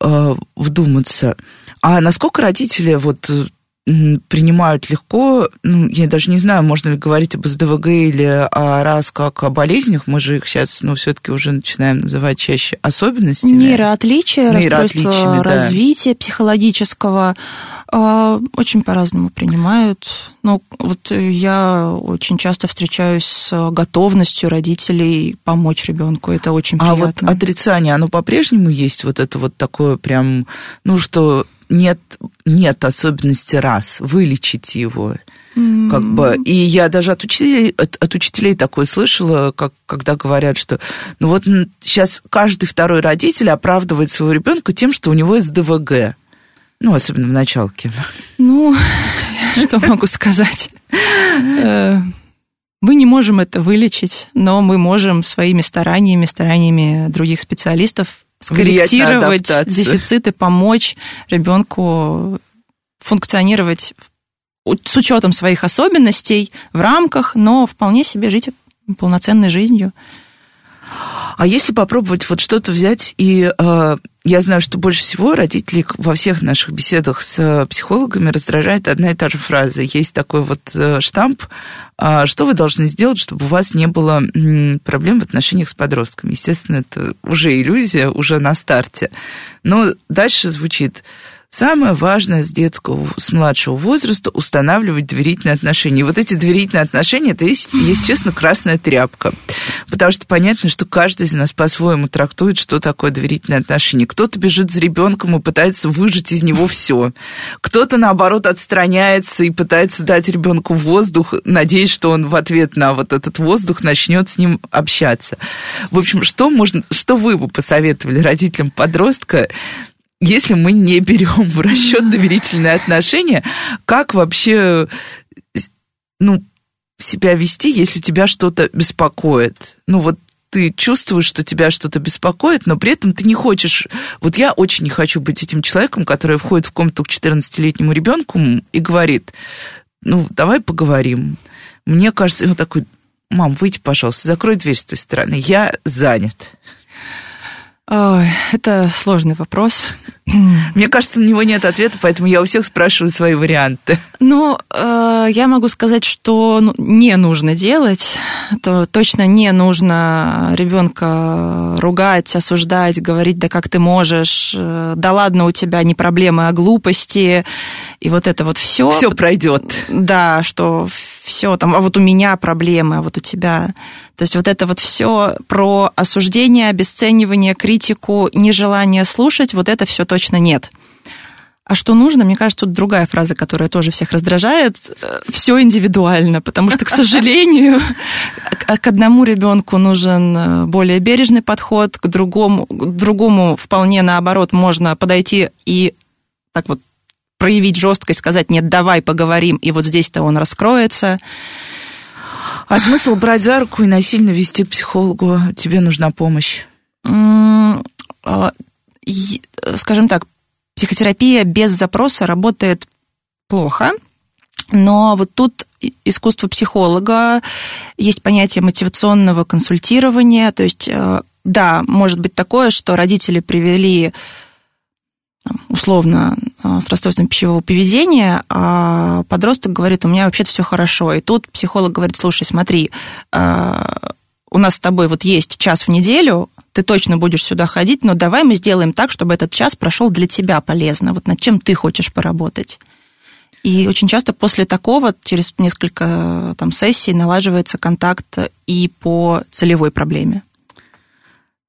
э, вдуматься. А насколько родители вот принимают легко. Ну, я даже не знаю, можно ли говорить об СДВГ или о РАС как о болезнях. Мы же их сейчас, ну, все-таки уже начинаем называть чаще особенностями. Нейроотличия, расстройство развития да. психологического а, очень по-разному принимают. Ну, вот я очень часто встречаюсь с готовностью родителей помочь ребенку. Это очень приятно. А вот отрицание, оно по-прежнему есть? Вот это вот такое прям, ну, что нет, нет особенности раз, вылечить его. Как бы, и я даже от учителей, от, от учителей такое слышала, как, когда говорят, что ну вот сейчас каждый второй родитель оправдывает своего ребенка тем, что у него СДВГ. Ну, особенно в началке. Ну, *laughs* что могу сказать? Э, мы не можем это вылечить, но мы можем своими стараниями, стараниями других специалистов скорректировать дефициты, помочь ребенку функционировать с учетом своих особенностей в рамках, но вполне себе жить полноценной жизнью. А если попробовать вот что-то взять и э, я знаю, что больше всего родителей во всех наших беседах с психологами раздражает одна и та же фраза. Есть такой вот э, штамп, а, что вы должны сделать, чтобы у вас не было проблем в отношениях с подростками. Естественно, это уже иллюзия, уже на старте. Но дальше звучит, Самое важное с детского, с младшего возраста устанавливать доверительные отношения. И вот эти доверительные отношения, это есть, честно, красная тряпка. Потому что понятно, что каждый из нас по-своему трактует, что такое доверительные отношения. Кто-то бежит за ребенком и пытается выжать из него все. Кто-то, наоборот, отстраняется и пытается дать ребенку воздух, надеясь, что он в ответ на вот этот воздух начнет с ним общаться. В общем, что, можно, что вы бы посоветовали родителям подростка, если мы не берем в расчет доверительные отношения, как вообще ну, себя вести, если тебя что-то беспокоит? Ну, вот ты чувствуешь, что тебя что-то беспокоит, но при этом ты не хочешь... Вот я очень не хочу быть этим человеком, который входит в комнату к 14-летнему ребенку и говорит, ну, давай поговорим. Мне кажется, он такой, мам, выйди, пожалуйста, закрой дверь с той стороны, я занят. Ой, это сложный вопрос. Мне кажется, на него нет ответа, поэтому я у всех спрашиваю свои варианты. Ну, э, я могу сказать, что ну, не нужно делать. То точно не нужно ребенка ругать, осуждать, говорить, да как ты можешь, э, да ладно, у тебя не проблемы, а глупости. И вот это вот все. Все пройдет. Да, что все там, а вот у меня проблемы, а вот у тебя. То есть вот это вот все про осуждение, обесценивание, критику, нежелание слушать, вот это все точно нет. А что нужно, мне кажется, тут другая фраза, которая тоже всех раздражает. Все индивидуально, потому что, к сожалению, к одному ребенку нужен э, более бережный подход, к другому, к другому вполне наоборот можно подойти и так вот проявить жесткость, сказать, нет, давай поговорим, и вот здесь-то он раскроется. А смысл брать за руку и насильно вести к психологу? Тебе нужна помощь? А, скажем так, психотерапия без запроса работает плохо, но вот тут искусство психолога, есть понятие мотивационного консультирования, то есть, э, да, может быть такое, что родители привели условно э, с расстройством пищевого поведения, а подросток говорит, у меня вообще-то все хорошо. И тут психолог говорит, слушай, смотри, э, у нас с тобой вот есть час в неделю, ты точно будешь сюда ходить, но давай мы сделаем так, чтобы этот час прошел для тебя полезно, вот над чем ты хочешь поработать. И очень часто после такого, через несколько там, сессий, налаживается контакт и по целевой проблеме.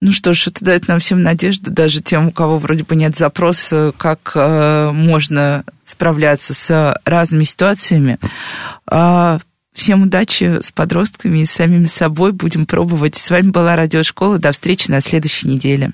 Ну что ж, это дает нам всем надежду, даже тем, у кого вроде бы нет запроса, как э, можно справляться с разными ситуациями. Э, всем удачи с подростками и самими собой. Будем пробовать. С вами была Радиошкола. До встречи на следующей неделе.